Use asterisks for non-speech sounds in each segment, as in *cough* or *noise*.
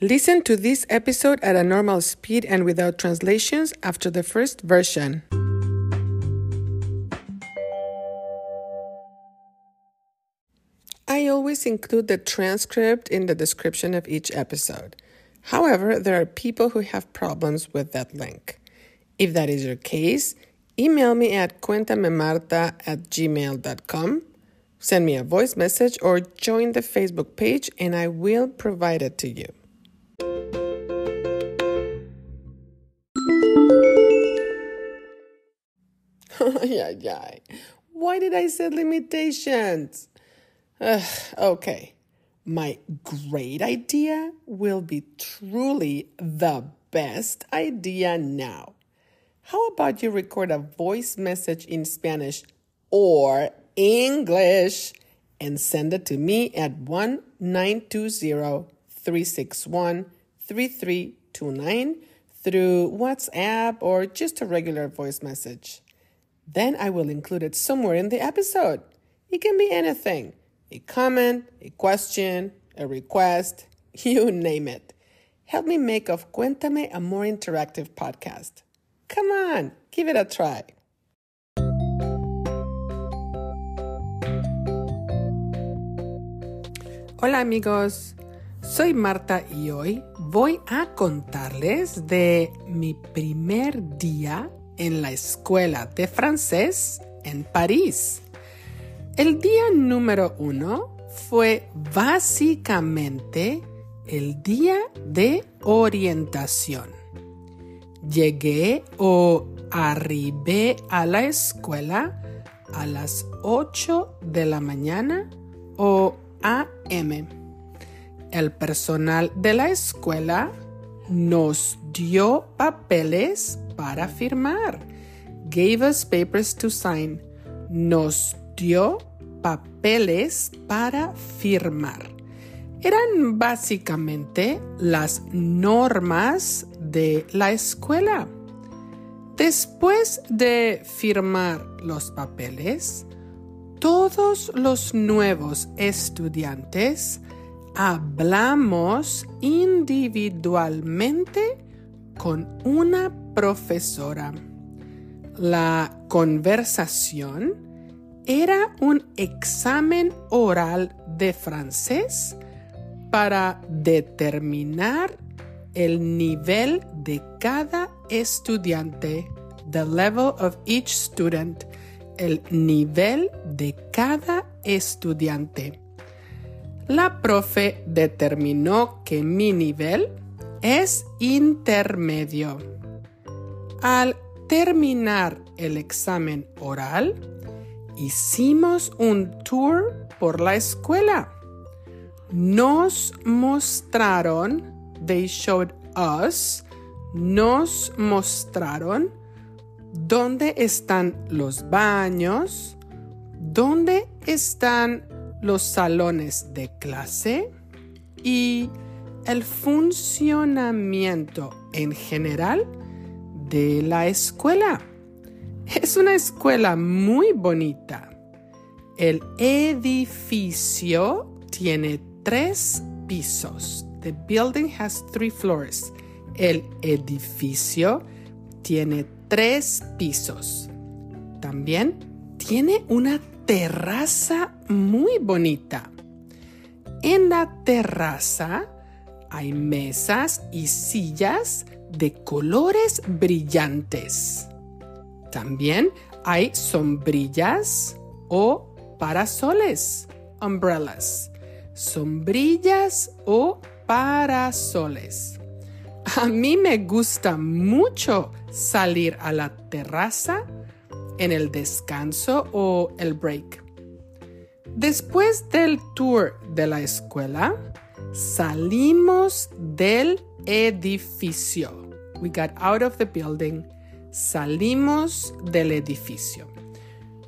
Listen to this episode at a normal speed and without translations after the first version. I always include the transcript in the description of each episode. However, there are people who have problems with that link. If that is your case, email me at cuentamemarta at gmail.com, send me a voice message, or join the Facebook page and I will provide it to you. Why did I set limitations? Ugh, okay. My great idea will be truly the best idea now. How about you record a voice message in Spanish or English and send it to me at 1 920 361 3329 through WhatsApp or just a regular voice message. Then I will include it somewhere in the episode. It can be anything a comment, a question, a request, *laughs* you name it. Help me make of Cuéntame a more interactive podcast. Come on, give it a try. Hola amigos, soy Marta y hoy voy a contarles de mi primer día en la escuela de francés en París. El día número uno fue básicamente el día de orientación. Llegué o arribé a la escuela a las 8 de la mañana o AM. El personal de la escuela nos dio papeles para firmar. Gave us papers to sign. Nos dio papeles para firmar. Eran básicamente las normas de la escuela. Después de firmar los papeles, todos los nuevos estudiantes hablamos individualmente con una profesora. La conversación era un examen oral de francés para determinar el nivel de cada estudiante, the level of each student, el nivel de cada estudiante. La profe determinó que mi nivel es intermedio. Al terminar el examen oral, hicimos un tour por la escuela. Nos mostraron, they showed us, nos mostraron dónde están los baños, dónde están los salones de clase y el funcionamiento en general de la escuela. Es una escuela muy bonita. El edificio tiene tres pisos. The building has three floors. El edificio tiene tres pisos. También tiene una terraza muy bonita. En la terraza hay mesas y sillas de colores brillantes. También hay sombrillas o parasoles, umbrellas. Sombrillas o parasoles. A mí me gusta mucho salir a la terraza en el descanso o el break. Después del tour de la escuela, salimos del edificio. We got out of the building Salimos del edificio.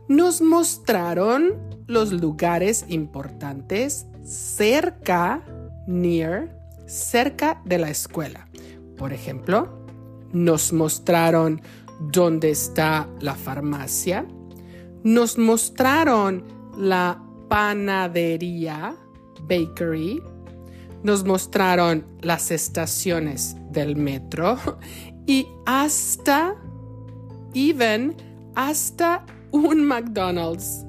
Nos mostraron los lugares importantes cerca, near, cerca de la escuela. Por ejemplo, nos mostraron dónde está la farmacia. Nos mostraron la panadería, bakery. Nos mostraron las estaciones del metro *laughs* y hasta, even, hasta un McDonald's.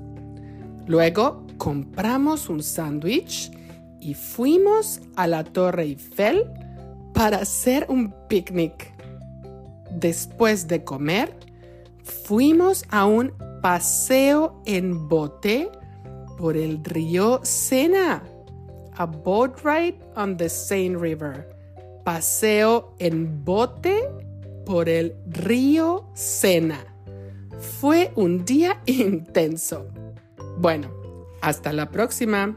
Luego compramos un sándwich y fuimos a la Torre Eiffel para hacer un picnic. Después de comer, fuimos a un paseo en bote por el río Sena. A boat ride on the Seine River. Paseo en bote por el río Sena. Fue un día *laughs* intenso. Bueno, hasta la próxima.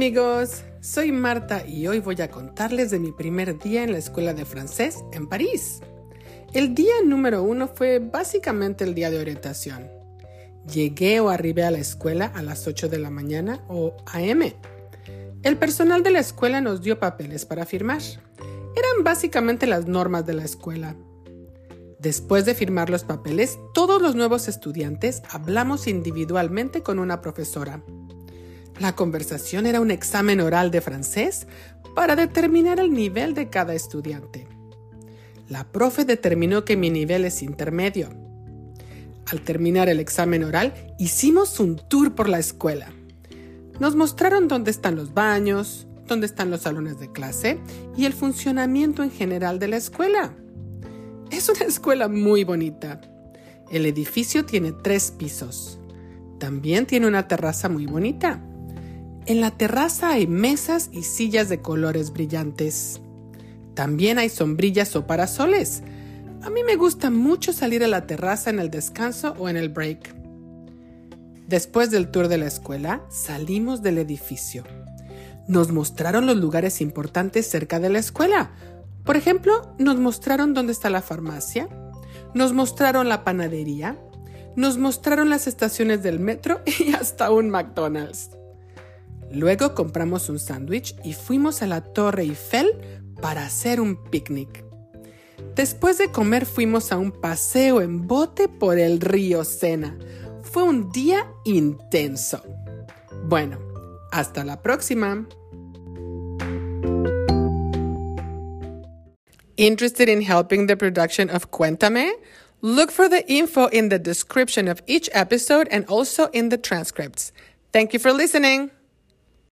Amigos, soy Marta y hoy voy a contarles de mi primer día en la escuela de francés en París. El día número uno fue básicamente el día de orientación. Llegué o arribé a la escuela a las 8 de la mañana o AM. El personal de la escuela nos dio papeles para firmar. Eran básicamente las normas de la escuela. Después de firmar los papeles, todos los nuevos estudiantes hablamos individualmente con una profesora. La conversación era un examen oral de francés para determinar el nivel de cada estudiante. La profe determinó que mi nivel es intermedio. Al terminar el examen oral, hicimos un tour por la escuela. Nos mostraron dónde están los baños, dónde están los salones de clase y el funcionamiento en general de la escuela. Es una escuela muy bonita. El edificio tiene tres pisos. También tiene una terraza muy bonita. En la terraza hay mesas y sillas de colores brillantes. También hay sombrillas o parasoles. A mí me gusta mucho salir a la terraza en el descanso o en el break. Después del tour de la escuela, salimos del edificio. Nos mostraron los lugares importantes cerca de la escuela. Por ejemplo, nos mostraron dónde está la farmacia, nos mostraron la panadería, nos mostraron las estaciones del metro *laughs* y hasta un McDonald's. Luego compramos un sándwich y fuimos a la Torre Eiffel para hacer un picnic. Después de comer fuimos a un paseo en bote por el río Sena. Fue un día intenso. Bueno, hasta la próxima. Interested in helping the production of Cuéntame? Look for the info in the description of each episode and also in the transcripts. Thank you for listening.